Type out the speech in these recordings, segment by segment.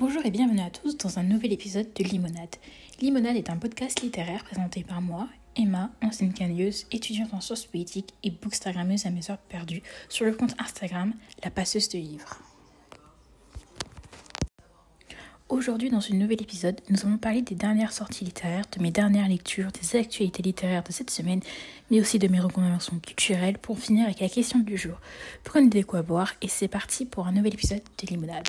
Bonjour et bienvenue à tous dans un nouvel épisode de Limonade. Limonade est un podcast littéraire présenté par moi, Emma, ancienne canieuse, étudiante en sciences politiques et bookstagrammeuse à mes heures perdues sur le compte Instagram La Passeuse de Livres. Aujourd'hui, dans ce nouvel épisode, nous allons parler des dernières sorties littéraires, de mes dernières lectures, des actualités littéraires de cette semaine, mais aussi de mes recommandations culturelles pour finir avec la question du jour. Prenez des quoi boire et c'est parti pour un nouvel épisode de Limonade.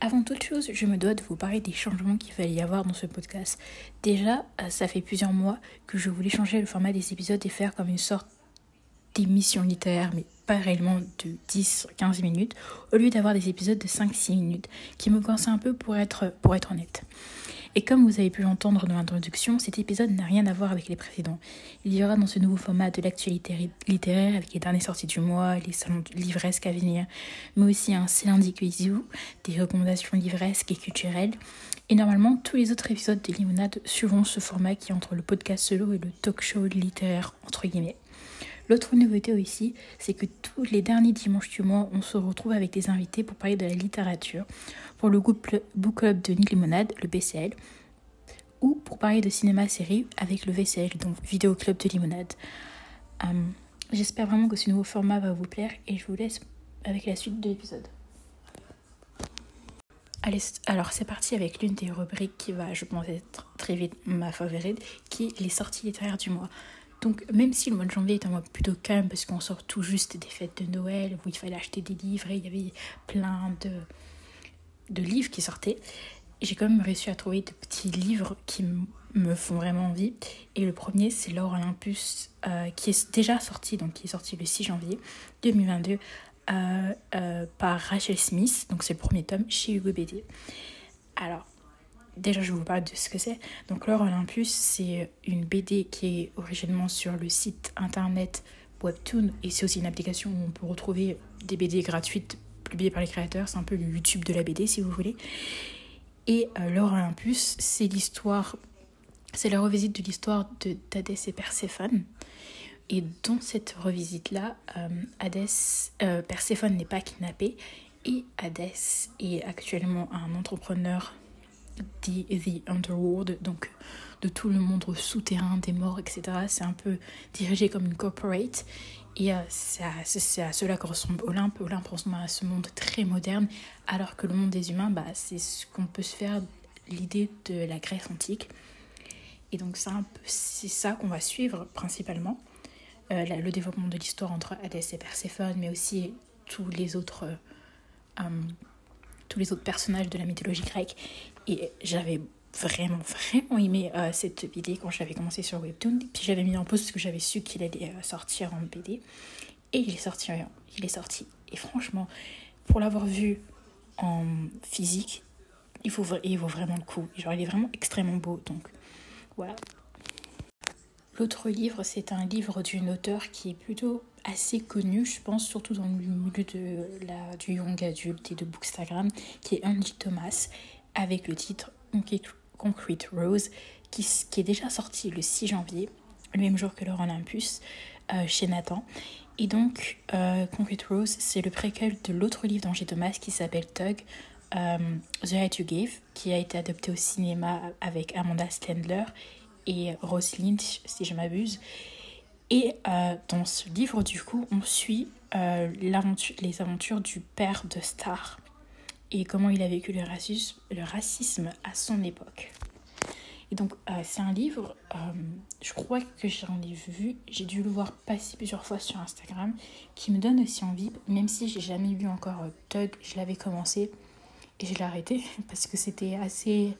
Avant toute chose, je me dois de vous parler des changements qu'il fallait y avoir dans ce podcast. Déjà, euh, ça fait plusieurs mois que je voulais changer le format des épisodes et faire comme une sorte d'émission littéraire, mais pas réellement de 10-15 minutes, au lieu d'avoir des épisodes de 5-6 minutes, qui me coinçaient un peu pour être, pour être honnête. Et comme vous avez pu l'entendre dans l'introduction, cet épisode n'a rien à voir avec les précédents. Il y aura dans ce nouveau format de l'actualité littéraire avec les dernières sorties du mois, les salons livresques à venir, mais aussi un Céline Cuisou, des recommandations livresques et culturelles. Et normalement, tous les autres épisodes des Limonades suivront ce format qui est entre le podcast solo et le talk show littéraire, entre guillemets. L'autre nouveauté aussi, c'est que tous les derniers dimanches du mois, on se retrouve avec des invités pour parler de la littérature, pour le groupe Book Club de Nick Limonade, le BCL, ou pour parler de cinéma-série avec le VCL, donc Vidéo Club de Limonade. Hum, j'espère vraiment que ce nouveau format va vous plaire et je vous laisse avec la suite de l'épisode. Allez, alors c'est parti avec l'une des rubriques qui va, je pense, être très vite ma favorite, qui est les sorties littéraires du mois. Donc même si le mois de janvier est un mois plutôt calme parce qu'on sort tout juste des fêtes de Noël où il fallait acheter des livres et il y avait plein de, de livres qui sortaient, j'ai quand même réussi à trouver de petits livres qui me font vraiment envie. Et le premier, c'est L'Or Olympus, euh, qui est déjà sorti, donc qui est sorti le 6 janvier 2022 euh, euh, par Rachel Smith. Donc c'est le premier tome chez Hugo BD. Alors, déjà je vous parler de ce que c'est. Donc l'Or Olympus, c'est une BD qui est originellement sur le site internet Webtoon et c'est aussi une application où on peut retrouver des BD gratuites publiées par les créateurs. C'est un peu le YouTube de la BD si vous voulez. Et euh, Olympus, c'est l'histoire, c'est la revisite de l'histoire de d'Hadès et Perséphone. Et dans cette revisite-là, euh, Hadès, euh, Perséphone n'est pas kidnappé et Hadès est actuellement un entrepreneur The, the Underworld, donc de tout le monde souterrain des morts, etc. C'est un peu dirigé comme une corporate. Et euh, c'est à, cela que ressemble Olympe. Olympe ressemble à ce monde très moderne, alors que le monde des humains, bah, c'est ce qu'on peut se faire l'idée de la Grèce antique. Et donc c'est ça qu'on va suivre principalement. Euh, le développement de l'histoire entre Hadès et Perséphone, mais aussi tous les autres... Euh, tous les autres personnages de la mythologie grecque et j'avais vraiment, vraiment aimé euh, cette BD quand j'avais commencé sur Webtoon. Puis j'avais mis en pause parce que j'avais su qu'il allait euh, sortir en BD. Et il est sorti, il est sorti. Et franchement, pour l'avoir vu en physique, il vaut, il vaut vraiment le coup. Genre, il est vraiment extrêmement beau. Donc, voilà. L'autre livre, c'est un livre d'une auteure qui est plutôt assez connue, je pense, surtout dans le milieu de la, du young adulte et de Bookstagram, qui est Angie Thomas avec le titre Concrete Rose, qui, est déjà sorti le 6 janvier, le même jour que le Olympus, euh, chez Nathan. Et donc, euh, Concrete Rose, c'est le préquel de l'autre livre d'Angers Thomas qui s'appelle Tug, euh, The Height You Gave, qui a été adopté au cinéma avec Amanda Stendler et Rose Lynch, si je m'abuse. Et dans ce livre, du coup, on suit les aventures du père de Star, et comment il a vécu le racisme, à son époque. Et donc, euh, c'est un livre, euh, je crois que j'en ai vu, j'ai dû le voir passer plusieurs fois sur Instagram, qui me donne aussi envie, même si j'ai jamais lu encore euh, Tug, je l'avais commencé et je l'ai arrêté parce que c'était assez.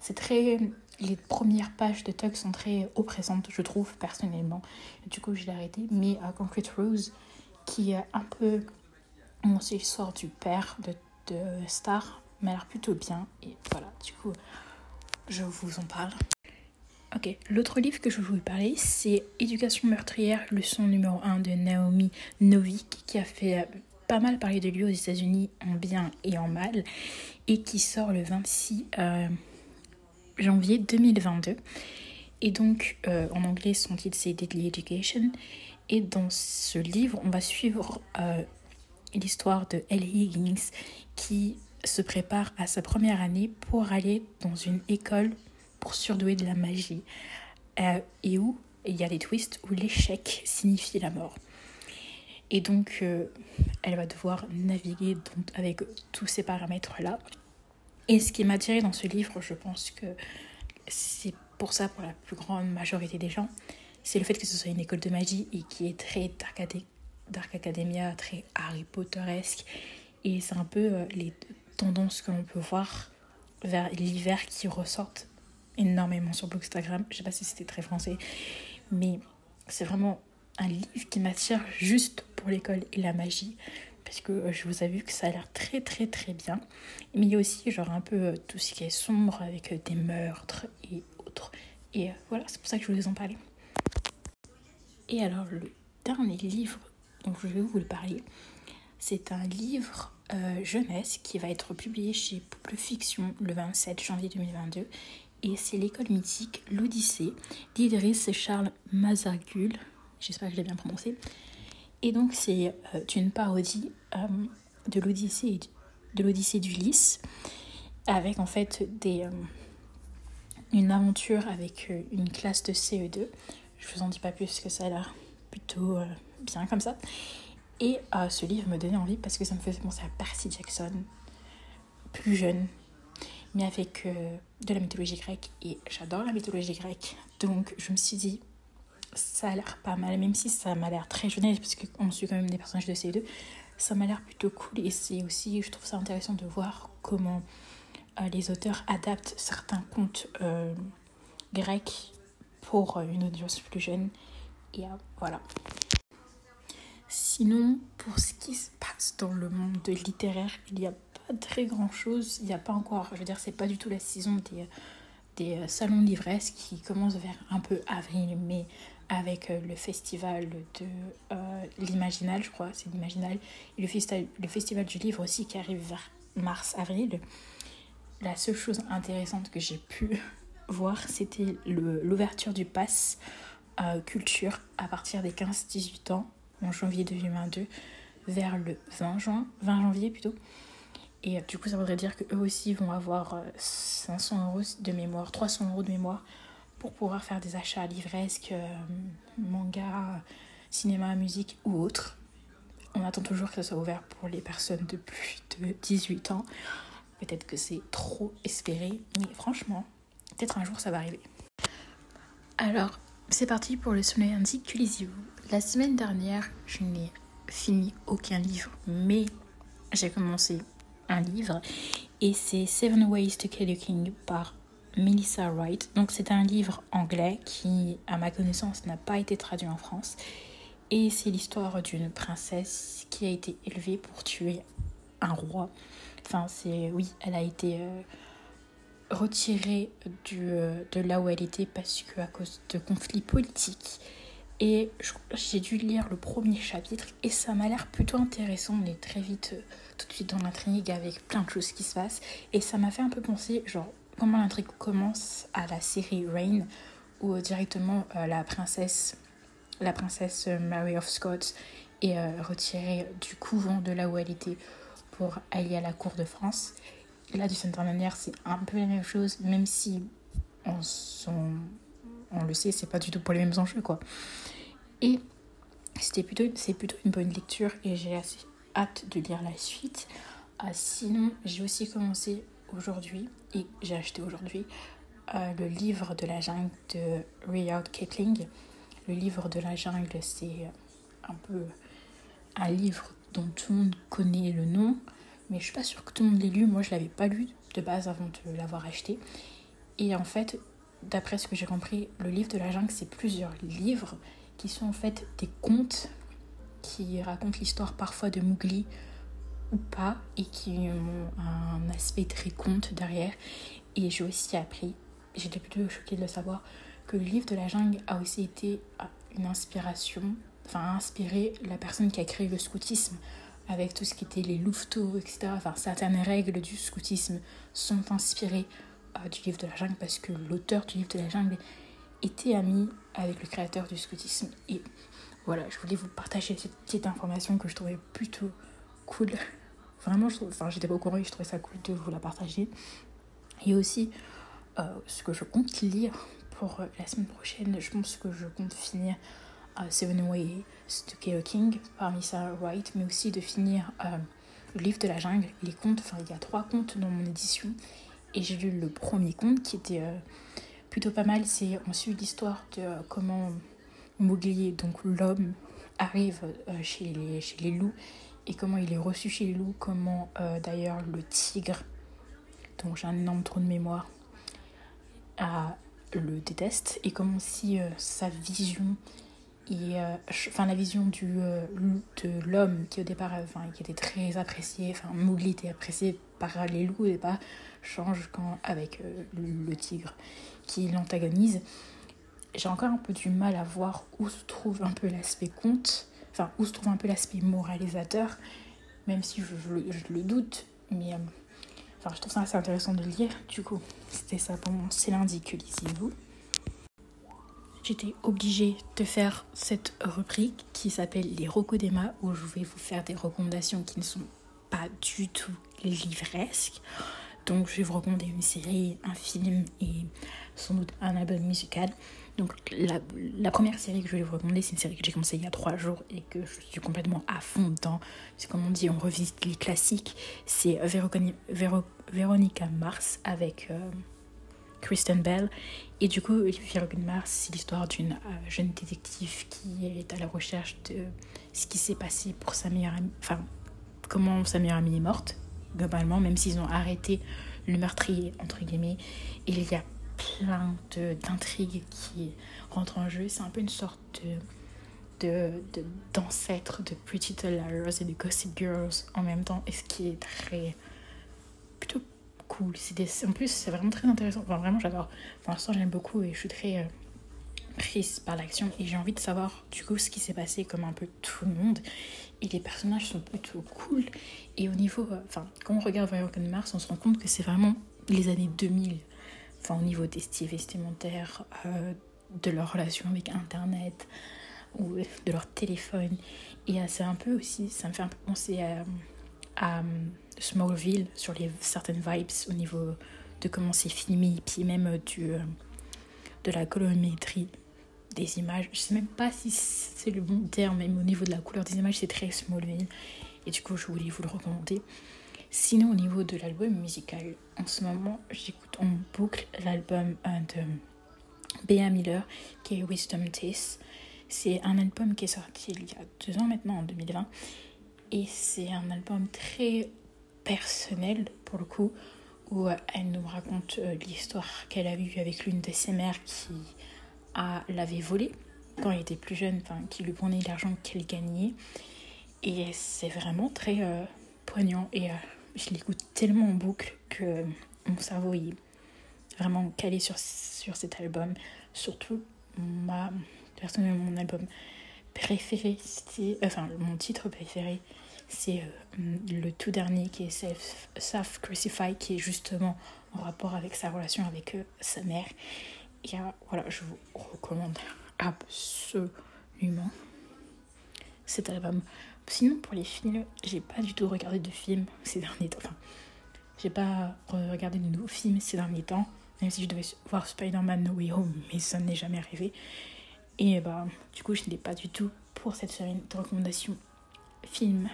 C'est très. Les premières pages de Tug sont très oppressantes, je trouve, personnellement. du coup, je l'ai arrêté. Mais Concrete Rose, qui est un peu. c'est l'histoire du père de de Star m'a l'air plutôt bien. Et voilà, du coup, je vous en parle. Ok, l'autre livre que je vous parler, c'est Éducation meurtrière, leçon numéro 1 de Naomi Novik, qui a fait euh, pas mal parler de lui aux États-Unis en bien et en mal, et qui sort le 26 euh, janvier 2022. Et donc, euh, en anglais, son titre c'est Deadly Education. Et dans ce livre, on va suivre euh, l'histoire de Ellie Higgins qui se prépare à sa première année pour aller dans une école pour surdouer de la magie. Euh, et où il y a des twists où l'échec signifie la mort. Et donc, euh, elle va devoir naviguer avec tous ces paramètres-là. Et ce qui m'a attiré dans ce livre, je pense que c'est pour ça, pour la plus grande majorité des gens, c'est le fait que ce soit une école de magie et qui est très Dark, Academia, très Harry Potteresque. Et c'est un peu euh, les tendances que l'on peut voir vers l'hiver qui ressortent énormément sur Bookstagram. Je sais pas si c'était très français, mais c'est vraiment un livre qui m'attire juste pour l'école et la magie parce que euh, je vous vu que ça a l'air très très très bien. Mais il y a aussi genre un peu euh, tout ce qui est sombre avec des meurtres et autres. Et voilà, c'est pour ça que je voulais en parler. Et alors le dernier livre dont je vais vous le parler, c'est un livre jeunesse qui va être publié chez Pouple Fiction le 27 janvier 2022. Et c'est l'école mythique L'Odyssée d'Idriss Charles Mazargul. J'espère que je l'ai bien prononcé. Et donc c'est euh, une parodie euh, de l'Odyssée de l'Odyssée d'Ulysse avec en fait des euh, une aventure avec une classe de CE2. Je vous en dis pas plus que ça a l'air plutôt bien comme ça. Et ce livre me donnait envie parce que ça me faisait penser à Percy Jackson, plus jeune, mais avec de la mythologie grecque. Et j'adore la mythologie grecque. Donc je me suis dit, ça a l'air pas mal, même si ça m'a l'air très jeunesse, parce qu'on suit quand même des personnages de C2, ça m'a l'air plutôt cool. Et c'est aussi, je trouve ça intéressant de voir comment euh, les auteurs adaptent certains contes euh, grecs pour euh, une audience plus jeune. Et voilà. Sinon, pour ce qui se passe dans le monde littéraire, il n'y a pas très grand chose. Il n'y a pas encore, je veux dire, c'est pas du tout la saison des, des salons de l'ivresse qui commence vers un peu avril, mai avec euh, le festival de euh, l'Imaginal, je crois, c'est l'Imaginal, et le festival, du livre aussi qui arrive vers mars-avril. La seule chose intéressante que j'ai pu voir, c'était l'ouverture du pass euh, culture à partir des 15-18 ans, en janvier 2022, vers le 20 juin, 20 janvier plutôt. Et du coup, ça voudrait dire qu'eux aussi vont avoir 500 euros de mémoire, 300 euros de mémoire pour pouvoir faire des achats livresques, euh, manga, cinéma, musique ou autre. On attend toujours que ça soit ouvert pour les personnes de plus de 18 ans. Peut-être que c'est trop espéré, mais franchement, peut-être un jour ça va arriver. Alors, c'est parti pour le soleil indique que La semaine dernière, je n'ai fini aucun livre, mais j'ai commencé un livre et c'est Seven Ways to Kill a King par Melissa Wright. Donc c'est un livre anglais qui, à ma connaissance, n'a pas été traduit en France. Et c'est l'histoire d'une princesse qui a été élevée pour tuer un roi. Enfin, c'est oui, elle a été euh, retirée euh, de là où elle était parce que à cause de conflits politiques. Et j'ai dû lire le premier chapitre et ça m'a l'air plutôt intéressant. On est très vite, euh, tout de suite dans l'intrigue avec plein de choses qui se passent. Et ça m'a fait un peu penser, genre, comment l'intrigue commence à la série Reign, où euh, directement la princesse, la princesse Mary of Scots est retirée du couvent de là où elle était pour aller à la cour de France. Là, du cette manière, c'est un peu la même chose, même si on, le sait, c'est pas du tout pour les mêmes enjeux, quoi. Et c'était plutôt, c'est plutôt une bonne lecture et j'ai assez hâte de lire la suite. Ah, sinon, j'ai aussi commencé aujourd'hui, et j'ai acheté aujourd'hui, euh, le livre de la jungle de Rudyard Kipling. Le livre de la jungle, c'est un peu un livre dont tout le monde connaît le nom, mais je suis pas sûre que tout le monde l'ait lu. Moi, je l'avais pas lu de base avant de l'avoir acheté. Et en fait, d'après ce que j'ai compris, le livre de la jungle, c'est plusieurs livres qui sont en fait des contes qui racontent l'histoire parfois de Mowgli, ou pas et qui ont un aspect très conte derrière. Et j'ai aussi appris, j'étais plutôt choquée de le savoir, que le livre de la jungle a aussi été une inspiration, enfin inspiré la personne qui a créé le scoutisme avec tout ce qui était les louveteaux, etc. Enfin, certaines règles du scoutisme sont inspirées euh, du livre de la jungle parce que l'auteur du livre de la jungle était ami avec le créateur du scoutisme. Et voilà, je voulais vous partager cette petite information que je trouvais plutôt cool. Vraiment, enfin, j'étais pas au courant et je trouvais ça cool de vous la partager. Et aussi, euh, ce que je compte lire pour la semaine prochaine, je pense que je compte finir Seven Ways to Kill a King parmi ça Wright, mais aussi de finir euh, le livre de la jungle, les contes. Enfin, il y a trois contes dans mon édition. Et j'ai lu le premier conte qui était euh, plutôt pas mal. C'est on suit l'histoire de comment Mowgli, donc l'homme, arrive chez, les, chez les loups et comment il est reçu chez les loups, comment d'ailleurs le tigre, dont j'ai un énorme trou de mémoire, le déteste et comme si euh, sa vision et euh, enfin la vision du euh, de l'homme qui au départ enfin qui était très apprécié enfin Mowgli était apprécié par les loups et pas change quand avec le tigre qui l'antagonise j'ai encore un peu du mal à voir où se trouve un peu l'aspect conte enfin où se trouve un peu l'aspect moralisateur même si je, le doute mais je trouve ça assez intéressant de lire. Du coup, c'était ça pour moi. C'est lundi que lisez-vous? J'étais obligée de faire cette rubrique qui s'appelle les Rocodémas où je vais vous faire des recommandations qui ne sont pas du tout livresques. Donc, je vais vous recommander une série, un film et sans doute un album musical. Donc la, première série que je vais vous recommander, c'est une série que j'ai commencé il y a trois jours et que je suis complètement à fond dedans. C'est comme on dit, on revisite les classiques. C'est Veronica Mars avec euh, Kristen Bell. Et du coup, Veronica Mars, c'est l'histoire d'une euh, jeune détective qui est à la recherche de ce qui s'est passé pour sa meilleure amie. Enfin, comment sa meilleure amie est morte, globalement, même s'ils ont arrêté le meurtrier, entre guillemets. Il y a plein d'intrigues qui rentrent en jeu. C'est un peu une sorte de d'ancêtre de, de, Pretty Little Liars et de Gossip Girls en même temps, et ce qui est très plutôt cool. Des, en plus, c'est vraiment très intéressant. Enfin, vraiment, j'adore. Pour l'instant, j'aime beaucoup et je suis très euh, prise par l'action. Et j'ai envie de savoir, du coup, ce qui s'est passé comme un peu tout le monde. Et les personnages sont plutôt cool. Et au niveau. Euh, enfin, quand on regarde American Mars, on se rend compte que c'est vraiment les années 2000 enfin, au niveau des styles vestimentaires, euh, de leur relation avec Internet ou de leur téléphone. Et c'est un peu aussi, ça me fait un peu penser à Smallville sur les certaines vibes au niveau de comment c'est filmé, puis même du, euh, de la colorimétrie des images. Je sais même pas si c'est le bon terme, même au niveau de la couleur des images, c'est très Smallville. Et du coup, je voulais vous le recommander. Sinon, au niveau de l'album musical, en ce moment, j'écoute en boucle l'album euh, de Bea Miller qui est Wisdom Teeth. C'est un album qui est sorti il y a deux ans maintenant, en 2020. Et c'est un album très personnel pour le coup, où euh, elle nous raconte euh, l'histoire qu'elle a eue avec l'une de ses mères qui l'avait volée quand elle était plus jeune, qui lui prenait l'argent qu'elle gagnait. Et c'est vraiment très poignant et je l'écoute tellement en boucle que mon cerveau est vraiment calé sur, sur cet album. Surtout, ma, personnellement, mon album préféré, c'est. Enfin, mon titre préféré, c'est euh, le tout dernier qui est Self, Crucify, qui est justement en rapport avec sa relation avec euh, sa mère. Et euh, voilà, je vous recommande absolument cet album. Sinon, pour les films, j'ai pas du tout regardé de films ces derniers temps. Enfin, j'ai pas regardé de nouveaux films ces derniers temps, même si je devais voir Spider-Man No Way Home, mais ça n'est jamais arrivé. Et bah, du coup, je n'ai pas du tout pour cette semaine de recommandations film.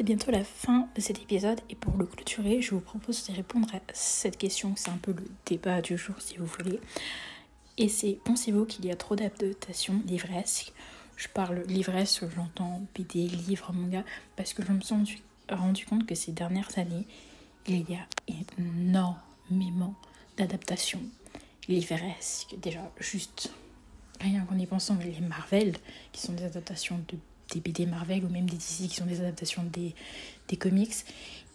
C'est bientôt la fin de cet épisode et pour le clôturer, je vous propose de répondre à cette question. C'est un peu le débat du jour si vous voulez. Et c'est pensez-vous qu'il y a trop d'adaptations livresques je parle l'ivresse, j'entends BD, livres, manga, parce que je me suis rendu compte que ces dernières années, il y a énormément d'adaptations livresques. Déjà, juste rien qu'en y pensant, les Marvel, qui sont des adaptations de, des BD Marvel, ou même des DC, qui sont des adaptations des, des comics.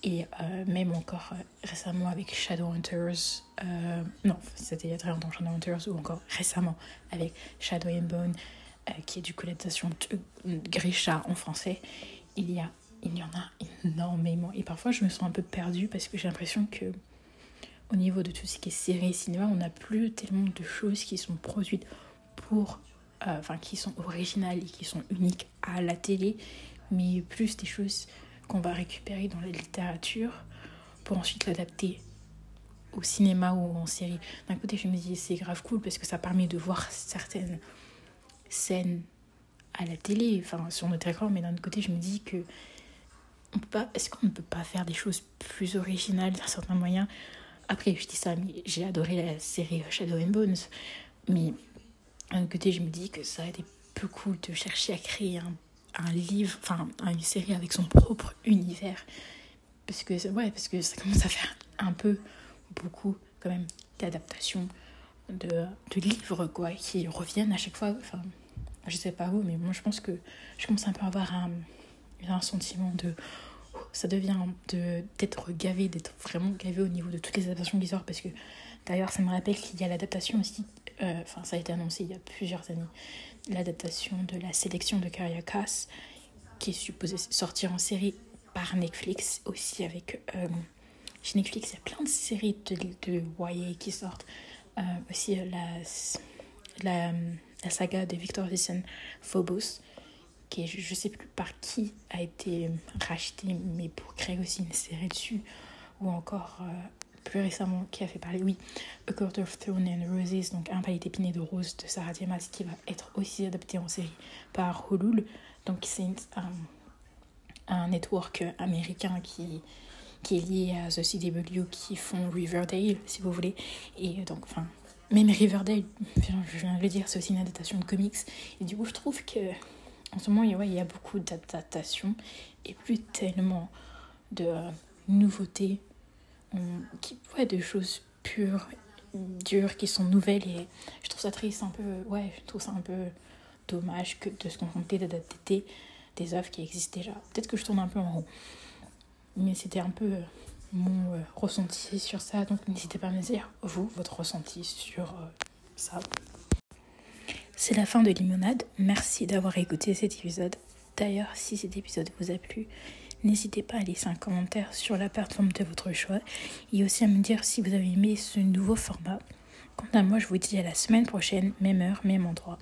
Et euh, même encore euh, récemment avec Shadowhunters, euh, non, c'était il y a très longtemps Shadowhunters, ou encore récemment avec Shadow and Bone, euh, qui est du coup l'adaptation Grisha en français, il y, a, il y en a énormément. Et parfois, je me sens un peu perdue parce que j'ai l'impression que au niveau de tout ce qui est série cinéma, on n'a plus tellement de choses qui sont produites pour enfin qui sont originales et qui sont uniques à la télé, mais plus des choses qu'on va récupérer dans la littérature pour ensuite l'adapter au cinéma ou en série. D'un côté, je me dis c'est grave cool parce que ça permet de voir certaines scènes à la télé, enfin sur notre écran, mais d'un autre côté, je me dis que on peut pas, est-ce qu'on ne peut pas faire des choses plus originales d'un certain moyen? Après, je dis ça, mais j'ai adoré la série Shadow and Bones, mais d'un autre côté, je me dis que ça a été peu cool de chercher à créer un, un livre, enfin une série avec son propre univers, parce que ouais, parce que ça commence à faire un peu beaucoup quand même d'adaptations de, de livres quoi qui reviennent à chaque fois. Enfin je sais pas où mais moi je pense que je commence un peu à avoir un, un sentiment de ça devient de d'être gavé d'être vraiment gavé au niveau de toutes les adaptations qui sortent. Parce que d'ailleurs ça me rappelle qu'il y a l'adaptation aussi euh, enfin ça a été annoncé il y a plusieurs années l'adaptation de la sélection de Carrière Cass qui est supposée sortir en série par Netflix aussi avec euh, chez Netflix, il y a plein de séries de, de YA qui sortent. Euh, aussi la, la, la, saga de Victor Vissen, Phobos, qui je ne sais plus par qui a été racheté, mais pour créer aussi une série dessus. Ou encore, plus récemment, qui a fait parler, oui, A Court of Thorns and Roses, donc Un palais d'épinay de rose de Sarah Diamas, qui va être aussi adapté en série par Hulul. Donc c'est un, un network américain qui qui est lié à The CW qui font Riverdale, si vous voulez. Et donc, enfin, même Riverdale, je viens de le dire, c'est aussi une adaptation de comics. Et du coup, je trouve que en ce moment, il y a beaucoup d'adaptations et plus tellement de nouveautés, qui, ouais, de choses pures, dures, qui sont nouvelles. Et je trouve ça triste, un peu, ouais, je trouve ça un peu dommage que de se contenter d'adapter des œuvres qui existent déjà. Peut-être que je tourne un peu en rond. Mais c'était un peu euh, mon euh, ressenti sur ça. Donc n'hésitez pas à me dire, vous, votre ressenti sur euh, ça. C'est la fin de Limonade. Merci d'avoir écouté cet épisode. D'ailleurs, si cet épisode vous a plu, n'hésitez pas à laisser un commentaire sur la plateforme de votre choix et aussi à me dire si vous avez aimé ce nouveau format. Quant à moi, je vous dis à la semaine prochaine, même heure, même endroit.